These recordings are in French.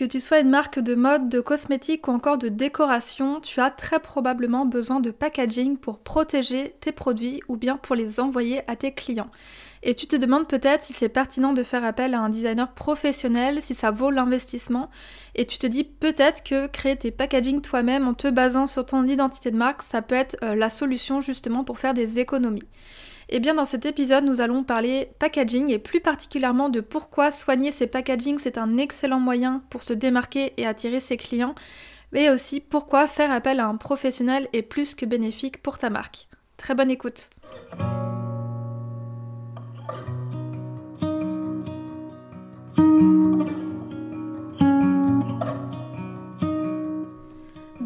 Que tu sois une marque de mode, de cosmétiques ou encore de décoration, tu as très probablement besoin de packaging pour protéger tes produits ou bien pour les envoyer à tes clients. Et tu te demandes peut-être si c'est pertinent de faire appel à un designer professionnel, si ça vaut l'investissement. Et tu te dis peut-être que créer tes packaging toi-même en te basant sur ton identité de marque, ça peut être euh, la solution justement pour faire des économies. Et eh bien dans cet épisode, nous allons parler packaging et plus particulièrement de pourquoi soigner ses packaging, c'est un excellent moyen pour se démarquer et attirer ses clients, mais aussi pourquoi faire appel à un professionnel est plus que bénéfique pour ta marque. Très bonne écoute.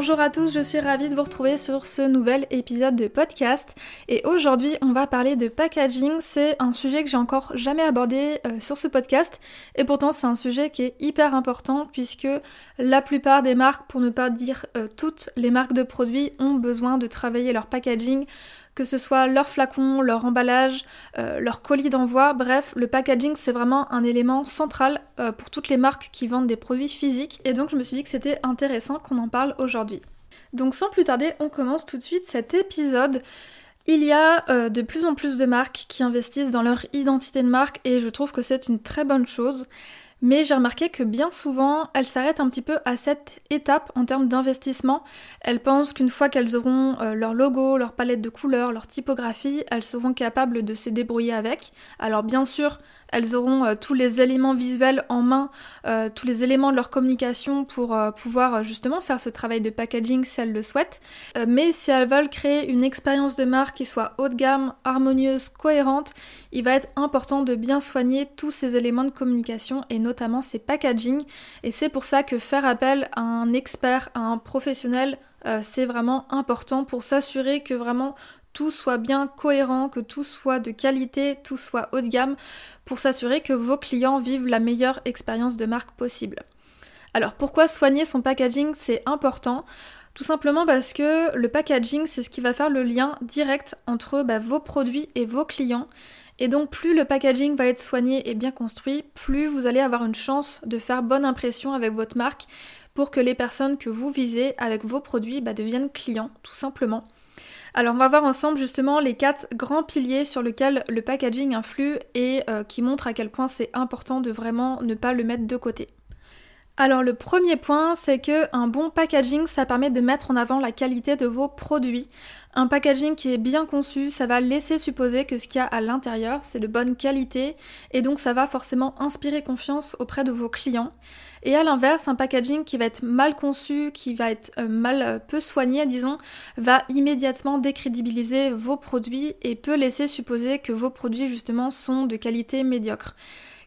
Bonjour à tous, je suis ravie de vous retrouver sur ce nouvel épisode de podcast. Et aujourd'hui on va parler de packaging, c'est un sujet que j'ai encore jamais abordé euh, sur ce podcast. Et pourtant c'est un sujet qui est hyper important puisque la plupart des marques, pour ne pas dire euh, toutes les marques de produits, ont besoin de travailler leur packaging que ce soit leur flacon, leur emballage, euh, leur colis d'envoi, bref, le packaging c'est vraiment un élément central euh, pour toutes les marques qui vendent des produits physiques et donc je me suis dit que c'était intéressant qu'on en parle aujourd'hui. Donc sans plus tarder, on commence tout de suite cet épisode. Il y a euh, de plus en plus de marques qui investissent dans leur identité de marque et je trouve que c'est une très bonne chose mais j'ai remarqué que bien souvent, elles s'arrêtent un petit peu à cette étape en termes d'investissement. Elles pensent qu'une fois qu'elles auront euh, leur logo, leur palette de couleurs, leur typographie, elles seront capables de se débrouiller avec. Alors bien sûr, elles auront euh, tous les éléments visuels en main, euh, tous les éléments de leur communication pour euh, pouvoir justement faire ce travail de packaging si elles le souhaitent. mais si elles veulent créer une expérience de marque qui soit haut de gamme, harmonieuse, cohérente, il va être important de bien soigner tous ces éléments de communication et notamment ces packaging. Et c'est pour ça que faire appel à un expert, à un professionnel, c'est vraiment important pour s'assurer que vraiment tout soit bien cohérent, que tout soit de qualité, tout soit haut de gamme, pour s'assurer que vos clients vivent la meilleure expérience de marque possible. Alors pourquoi soigner son packaging c'est important? Tout simplement parce que le packaging, c'est ce qui va faire le lien direct entre bah, vos produits et vos clients. Et donc plus le packaging va être soigné et bien construit, plus vous allez avoir une chance de faire bonne impression avec votre marque pour que les personnes que vous visez avec vos produits bah, deviennent clients, tout simplement. Alors on va voir ensemble justement les quatre grands piliers sur lesquels le packaging influe et euh, qui montrent à quel point c'est important de vraiment ne pas le mettre de côté. Alors le premier point, c'est que un bon packaging, ça permet de mettre en avant la qualité de vos produits. Un packaging qui est bien conçu, ça va laisser supposer que ce qu'il y a à l'intérieur, c'est de bonne qualité et donc ça va forcément inspirer confiance auprès de vos clients. Et à l'inverse, un packaging qui va être mal conçu, qui va être euh, mal euh, peu soigné, disons, va immédiatement décrédibiliser vos produits et peut laisser supposer que vos produits justement sont de qualité médiocre.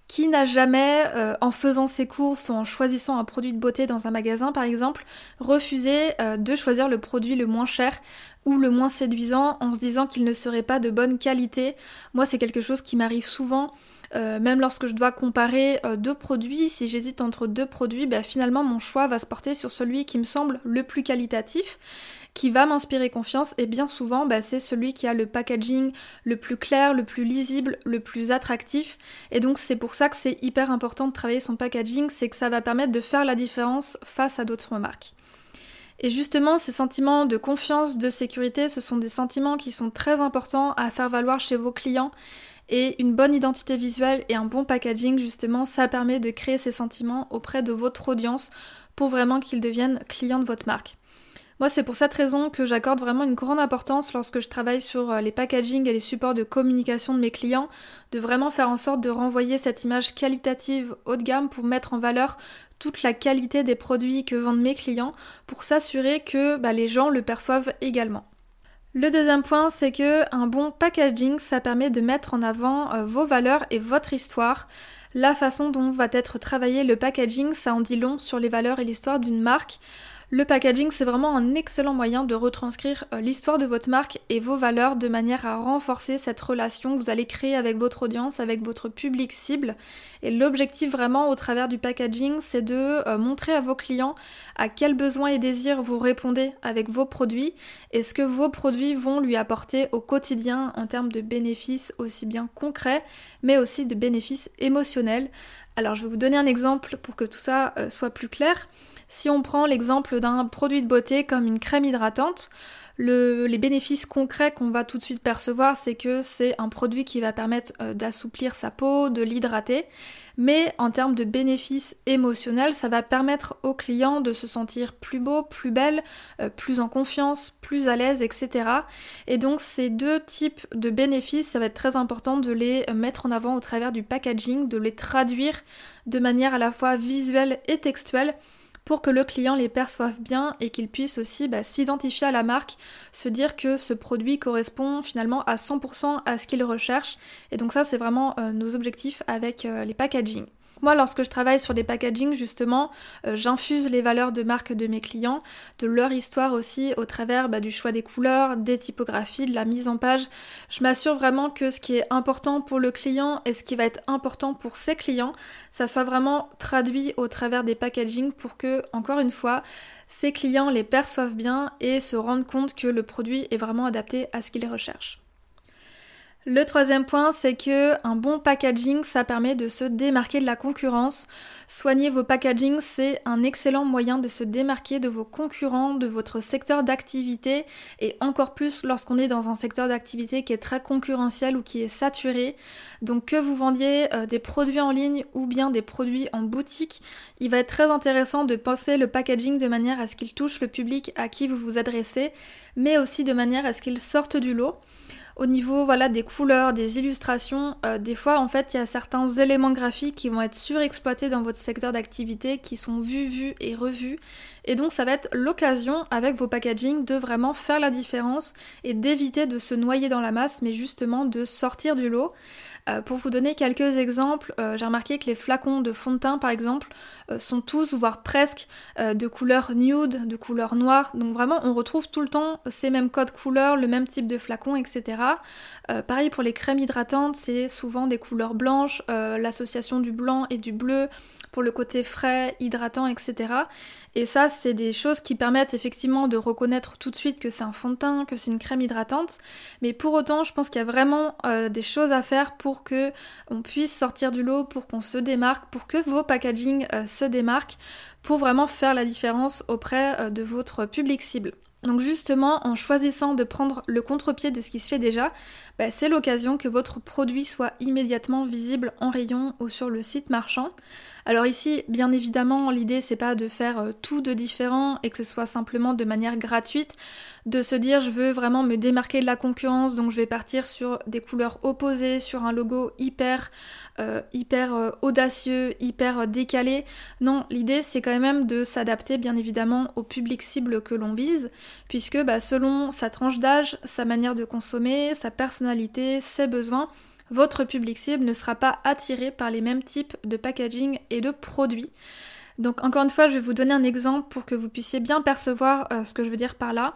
Qui n'a jamais, euh, en faisant ses courses ou en choisissant un produit de beauté dans un magasin par exemple, refusé de choisir le produit le moins cher ou le moins séduisant en se disant qu'il ne serait pas de bonne qualité? Moi c'est quelque chose qui m'arrive souvent. Euh, même lorsque je dois comparer euh, deux produits, si j'hésite entre deux produits, bah, finalement mon choix va se porter sur celui qui me semble le plus qualitatif. qui va m'inspirer confiance et bien souvent bah, c'est celui qui a le packaging le plus clair, le plus lisible, le plus attractif et donc c'est pour ça que c'est hyper important de travailler son packaging, c'est que ça va permettre de faire la différence face à d'autres marques. Et justement, ces sentiments de confiance, de sécurité, ce sont des sentiments qui sont très importants à faire valoir chez vos clients. Et une bonne identité visuelle et un bon packaging, justement, ça permet de créer ces sentiments auprès de votre audience pour vraiment qu'ils deviennent clients de votre marque. Moi, c'est pour cette raison que j'accorde vraiment une grande importance lorsque je travaille sur euh, les packaging et les supports de communication de mes clients, de vraiment faire en sorte de renvoyer cette image qualitative haut de gamme pour mettre en valeur toute la qualité des produits que vendent mes clients, pour s'assurer que bah, les gens le perçoivent également. Le deuxième point, c'est que un bon packaging, ça permet de mettre en avant euh, vos valeurs et votre histoire. La façon dont va être travaillé le packaging, ça en dit long sur les valeurs et l'histoire d'une marque. Le packaging, c'est vraiment un excellent moyen de retranscrire euh, l'histoire de votre marque et vos valeurs de manière à renforcer cette relation que vous allez créer avec votre audience, avec votre public cible. Et l'objectif vraiment au travers du packaging, c'est de euh, montrer à vos clients à quels besoins et désirs vous répondez avec vos produits et ce que vos produits vont lui apporter au quotidien en termes de bénéfices aussi bien concrets, mais aussi de bénéfices émotionnels. Alors je vais vous donner un exemple pour que tout ça euh, soit plus clair. Si on prend l'exemple d'un produit de beauté comme une crème hydratante, les bénéfices concrets qu'on va tout de suite percevoir, c'est que c'est un produit qui va permettre euh, d'assouplir sa peau, de l'hydrater. Mais en termes de bénéfices émotionnels, ça va permettre au client de se sentir plus beau, plus belle, euh, plus en confiance, plus à l'aise, etc. Et donc ces deux types de bénéfices, ça va être très important de les mettre en avant au travers du packaging, de les traduire de manière à la fois visuelle et textuelle pour que le client les perçoive bien et qu'il puisse aussi bah, s'identifier à la marque, se dire que ce produit correspond finalement à 100% à ce qu'il recherche. Et donc ça, c'est vraiment euh, nos objectifs avec euh, les packaging. Moi, lorsque je travaille sur des packaging, justement, euh, j'infuse les valeurs de marque de mes clients, de leur histoire aussi, au travers bah, du choix des couleurs, des typographies, de la mise en page. Je m'assure vraiment que ce qui est important pour le client et ce qui va être important pour ses clients, ça soit vraiment traduit au travers des packaging pour que, encore une fois, ses clients les perçoivent bien et se rendent compte que le produit est vraiment adapté à ce qu'ils recherchent. Le troisième point, c'est que un bon packaging, ça permet de se démarquer de la concurrence. Soigner vos packaging, c'est un excellent moyen de se démarquer de vos concurrents, de votre secteur d'activité, et encore plus lorsqu'on est dans un secteur d'activité qui est très concurrentiel ou qui est saturé. Donc que vous vendiez euh, des produits en ligne ou bien des produits en boutique, il va être très intéressant de penser le packaging de manière à ce qu'il touche le public à qui vous vous adressez, mais aussi de manière à ce qu'il sorte du lot. Au niveau voilà des couleurs, des illustrations, euh, des fois en fait il y a certains éléments graphiques qui vont être surexploités dans votre secteur d'activité, qui sont vus, vus et revus. Et donc ça va être l'occasion avec vos packaging de vraiment faire la différence et d'éviter de se noyer dans la masse, mais justement de sortir du lot. Euh, pour vous donner quelques exemples, euh, j'ai remarqué que les flacons de fond de teint par exemple sont tous, voire presque, de couleur nude, de couleur noire. Donc vraiment on retrouve tout le temps ces mêmes codes couleurs, le même type de flacon, etc. pareil pour les crèmes hydratantes, c'est souvent des couleurs blanches, l'association du blanc et du bleu pour le côté frais, hydratant, etc. Et ça, c'est des choses qui permettent effectivement de reconnaître tout de suite que c'est un fond de teint, que c'est une crème hydratante. Mais pour autant, je pense qu'il y a vraiment euh, des choses à faire pour que on puisse sortir du lot, pour qu'on se démarque, pour que vos packaging euh, se démarquent, pour vraiment faire la différence auprès euh, de votre public cible. Donc justement, en choisissant de prendre le contre-pied de ce qui se fait déjà, bah, c'est l'occasion que votre produit soit immédiatement visible en rayon ou sur le site marchand. Alors ici, bien évidemment, l'idée c'est pas de faire euh, tout de différent et que ce soit simplement de manière gratuite, de se dire je veux vraiment me démarquer de la concurrence, donc je vais partir sur des couleurs opposées, sur un logo hyper euh, hyper euh, audacieux, hyper décalé. Non, l'idée c'est quand même de s'adapter bien évidemment au public cible que l'on vise, puisque bah, selon sa tranche d'âge, sa manière de consommer, sa personnalité, ses besoins, votre public cible ne sera pas attiré par les mêmes types de packaging et de produits. Donc encore une fois, je vais vous donner un exemple pour que vous puissiez bien percevoir euh, ce que je veux dire par là.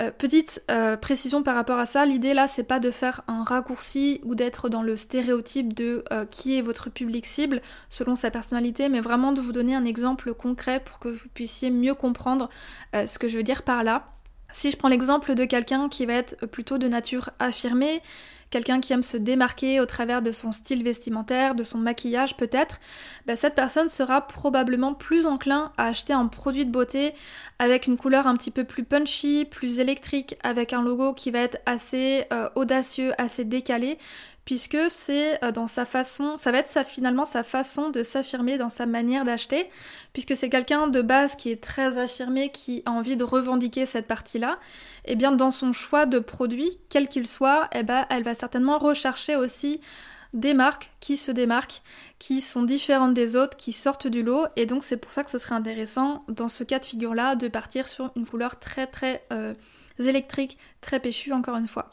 Euh, petite euh, précision par rapport à ça, l'idée là c'est pas de faire un raccourci ou d'être dans le stéréotype de qui est votre public cible selon sa personnalité, mais vraiment de vous donner un exemple concret pour que vous puissiez mieux comprendre ce que je veux dire par là. Si je prends l'exemple de quelqu'un qui va être plutôt de nature affirmée, quelqu'un qui aime se démarquer au travers de son style vestimentaire, de son maquillage peut-être, bah, cette personne sera probablement plus enclin à acheter un produit de beauté avec une couleur un petit peu plus punchy, plus électrique, avec un logo qui va être assez euh, audacieux, assez décalé, puisque c'est euh, dans sa façon, ça va être finalement sa façon de s'affirmer dans sa manière d'acheter, puisque c'est quelqu'un de base qui est très affirmé, qui a envie de revendiquer cette partie-là, et eh bien dans son choix de produit, quel qu'il soit, eh ben, elle va certainement rechercher aussi des marques qui se démarquent, qui sont différentes des autres, qui sortent du lot, et donc c'est pour ça que ce serait intéressant dans ce cas de figure-là de partir sur une couleur très très euh, électrique, très péchue encore une fois.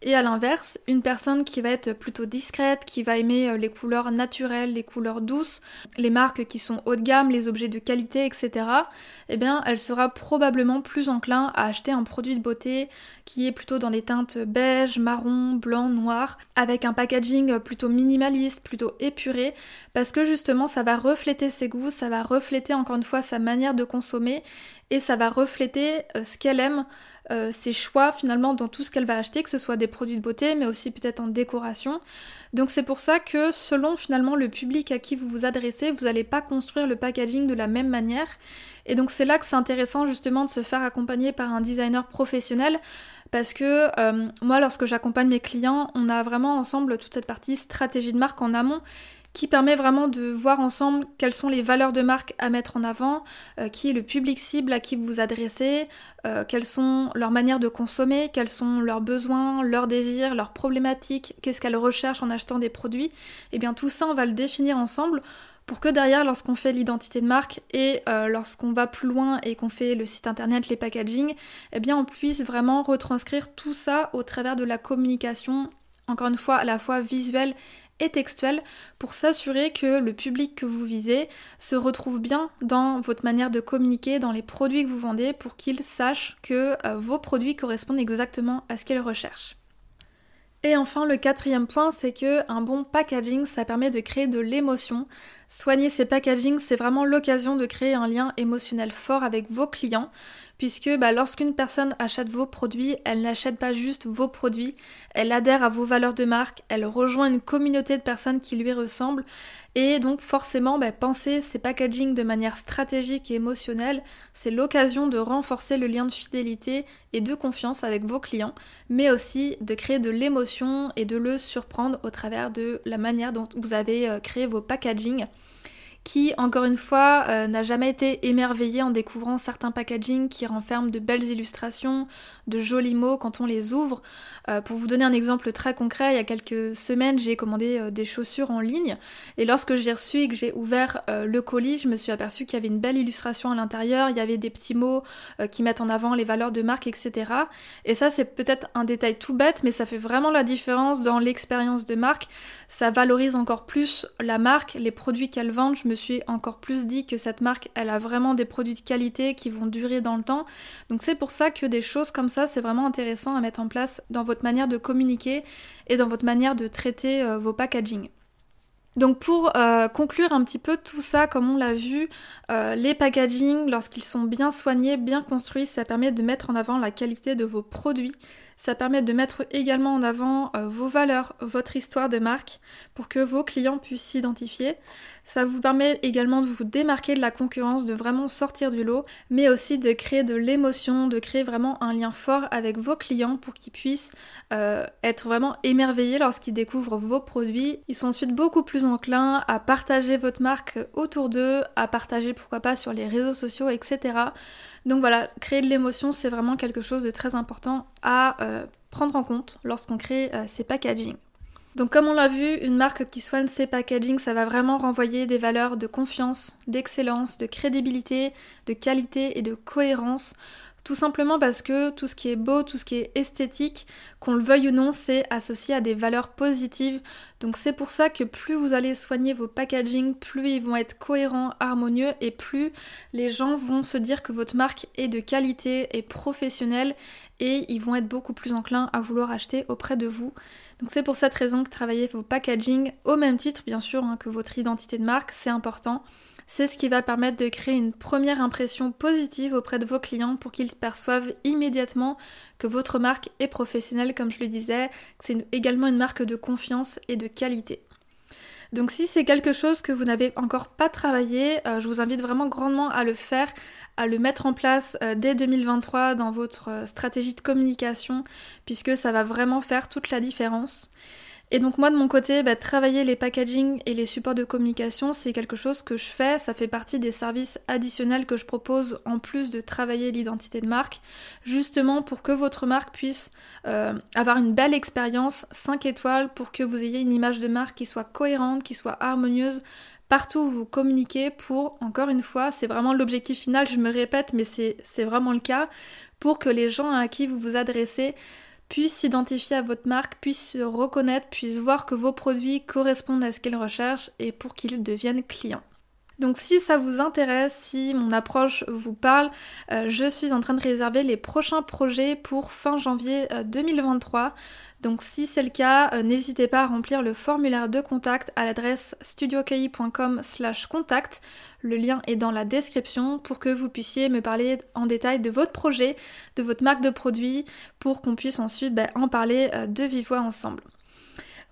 Et à l'inverse, une personne qui va être plutôt discrète, qui va aimer euh, les couleurs naturelles, les couleurs douces, les marques qui sont haut de gamme, les objets de qualité, etc., eh bien, elle sera probablement plus enclin à acheter un produit de beauté qui est plutôt dans des teintes beige, marron, blanc, noir, avec un packaging plutôt minimaliste, plutôt épuré, parce que justement, ça va refléter ses goûts, ça va refléter encore une fois sa manière de consommer, et ça va refléter euh, ce qu'elle aime euh, ses choix finalement dans tout ce qu'elle va acheter, que ce soit des produits de beauté, mais aussi peut-être en décoration. Donc c'est pour ça que selon finalement le public à qui vous vous adressez, vous n'allez pas construire le packaging de la même manière. Et donc c'est là que c'est intéressant justement de se faire accompagner par un designer professionnel. Parce que euh, moi, lorsque j'accompagne mes clients, on a vraiment ensemble toute cette partie stratégie de marque en amont qui permet vraiment de voir ensemble quelles sont les valeurs de marque à mettre en avant, euh, qui est le public cible à qui vous vous adressez, euh, quelles sont leurs manières de consommer, quels sont leurs besoins, leurs désirs, leurs problématiques, qu'est-ce qu'elles recherchent en achetant des produits. Et eh bien tout ça, on va le définir ensemble pour que derrière, lorsqu'on fait l'identité de marque et euh, lorsqu'on va plus loin et qu'on fait le site internet, les packaging, eh bien on puisse vraiment retranscrire tout ça au travers de la communication, encore une fois à la fois visuelle et textuelle pour s'assurer que le public que vous visez se retrouve bien dans votre manière de communiquer, dans les produits que vous vendez, pour qu'il sache que euh, vos produits correspondent exactement à ce qu'il recherche. Et enfin, le quatrième point, c'est que un bon packaging, ça permet de créer de l'émotion. Soigner ces packagings, c'est vraiment l'occasion de créer un lien émotionnel fort avec vos clients puisque bah, lorsqu'une personne achète vos produits, elle n'achète pas juste vos produits, elle adhère à vos valeurs de marque, elle rejoint une communauté de personnes qui lui ressemblent, et donc forcément, bah, penser ces packaging de manière stratégique et émotionnelle, c'est l'occasion de renforcer le lien de fidélité et de confiance avec vos clients, mais aussi de créer de l'émotion et de le surprendre au travers de la manière dont vous avez euh, créé vos packaging qui, encore une fois, euh, n'a jamais été émerveillé en découvrant certains packaging qui renferment de belles illustrations, de jolis mots quand on les ouvre. Euh, pour vous donner un exemple très concret, il y a quelques semaines, j'ai commandé euh, des chaussures en ligne et lorsque j'ai reçu et que j'ai ouvert le colis, je me suis aperçue qu'il y avait une belle illustration à l'intérieur, il y avait des petits mots qui mettent en avant les valeurs de marque, etc. Et ça, c'est peut-être un détail tout bête, mais ça fait vraiment la différence dans l'expérience de marque. Ça valorise encore plus la marque, les produits qu'elle vend. Je me suis encore plus dit que cette marque, elle a vraiment des produits de qualité qui vont durer dans le temps. Donc c'est pour ça que des choses comme ça, c'est vraiment intéressant à mettre en place dans votre manière de communiquer et dans votre manière de traiter euh, vos packaging. Donc pour euh, conclure un petit peu tout ça, comme on l'a vu, euh, les packaging, lorsqu'ils sont bien soignés, bien construits, ça permet de mettre en avant la qualité de vos produits. Ça permet de mettre également en avant vos valeurs, votre histoire de marque, pour que vos clients puissent s'identifier. Ça vous permet également de vous démarquer de la concurrence, de vraiment sortir du lot, mais aussi de créer de l'émotion, de créer vraiment un lien fort avec vos clients pour qu'ils puissent euh, être vraiment émerveillés lorsqu'ils découvrent vos produits. Ils sont ensuite beaucoup plus enclins à partager votre marque autour d'eux, à partager pourquoi pas sur les réseaux sociaux, etc. Donc voilà, créer de l'émotion, c'est vraiment quelque chose de très important à euh, prendre en compte lorsqu'on crée euh, ces packaging. Donc comme on l'a vu, une marque qui soigne ses packaging, ça va vraiment renvoyer des valeurs de confiance, d'excellence, de crédibilité, de qualité et de cohérence. Tout simplement parce que tout ce qui est beau, tout ce qui est esthétique, qu'on le veuille ou non, c'est associé à des valeurs positives. Donc c'est pour ça que plus vous allez soigner vos packaging, plus ils vont être cohérents, harmonieux et plus les gens vont se dire que votre marque est de qualité et professionnelle et ils vont être beaucoup plus enclins à vouloir acheter auprès de vous. Donc c'est pour cette raison que travailler vos packaging au même titre, bien sûr, hein, que votre identité de marque, c'est important. C'est ce qui va permettre de créer une première impression positive auprès de vos clients pour qu'ils perçoivent immédiatement que votre marque est professionnelle, comme je le disais, que c'est également une marque de confiance et de qualité. Donc si c'est quelque chose que vous n'avez encore pas travaillé, euh, je vous invite vraiment grandement à le faire, à le mettre en place euh, dès 2023 dans votre euh, stratégie de communication, puisque ça va vraiment faire toute la différence. Et donc moi de mon côté, bah, travailler les packaging et les supports de communication, c'est quelque chose que je fais, ça fait partie des services additionnels que je propose en plus de travailler l'identité de marque, justement pour que votre marque puisse euh, avoir une belle expérience 5 étoiles, pour que vous ayez une image de marque qui soit cohérente, qui soit harmonieuse partout où vous communiquez pour, encore une fois, c'est vraiment l'objectif final, je me répète, mais c'est vraiment le cas, pour que les gens à qui vous vous adressez puissent s'identifier à votre marque, puissent se reconnaître, puissent voir que vos produits correspondent à ce qu'ils recherchent et pour qu'ils deviennent clients. Donc si ça vous intéresse, si mon approche vous parle, euh, je suis en train de réserver les prochains projets pour fin janvier 2023. Euh, Donc si c'est le cas, euh, n'hésitez pas à remplir le formulaire de contact à l'adresse studioki.com slash contact. Le lien est dans la description pour que vous puissiez me parler en détail de votre projet, de votre marque de produit, pour qu'on puisse ensuite bah, en parler de vive voix ensemble.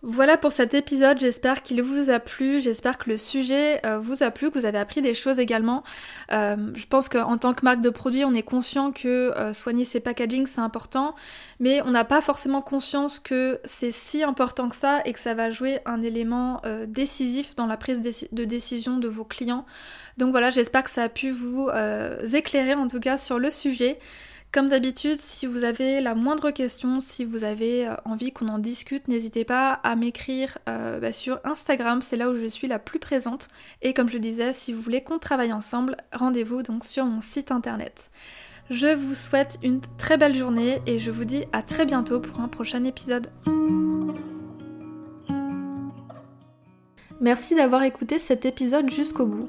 Voilà pour cet épisode, j'espère qu'il vous a plu, j'espère que le sujet euh, vous a plu, que vous avez appris des choses également. Euh, je pense qu'en tant que marque de produit, on est conscient que euh, soigner ses packaging c'est important, mais on n'a pas forcément conscience que c'est si important que ça et que ça va jouer un élément décisif dans la prise de décision de vos clients. Donc voilà, j'espère que ça a pu vous éclairer en tout cas sur le sujet. Comme d'habitude, si vous avez la moindre question, si vous avez euh, envie qu'on en discute, n'hésitez pas à m'écrire euh, bah, sur Instagram, c'est là où je suis la plus présente. Et comme je disais, si vous voulez qu'on travaille ensemble, rendez-vous donc sur mon site internet. Je vous souhaite une très belle journée et je vous dis à très bientôt pour un prochain épisode. Merci d'avoir écouté cet épisode jusqu'au bout.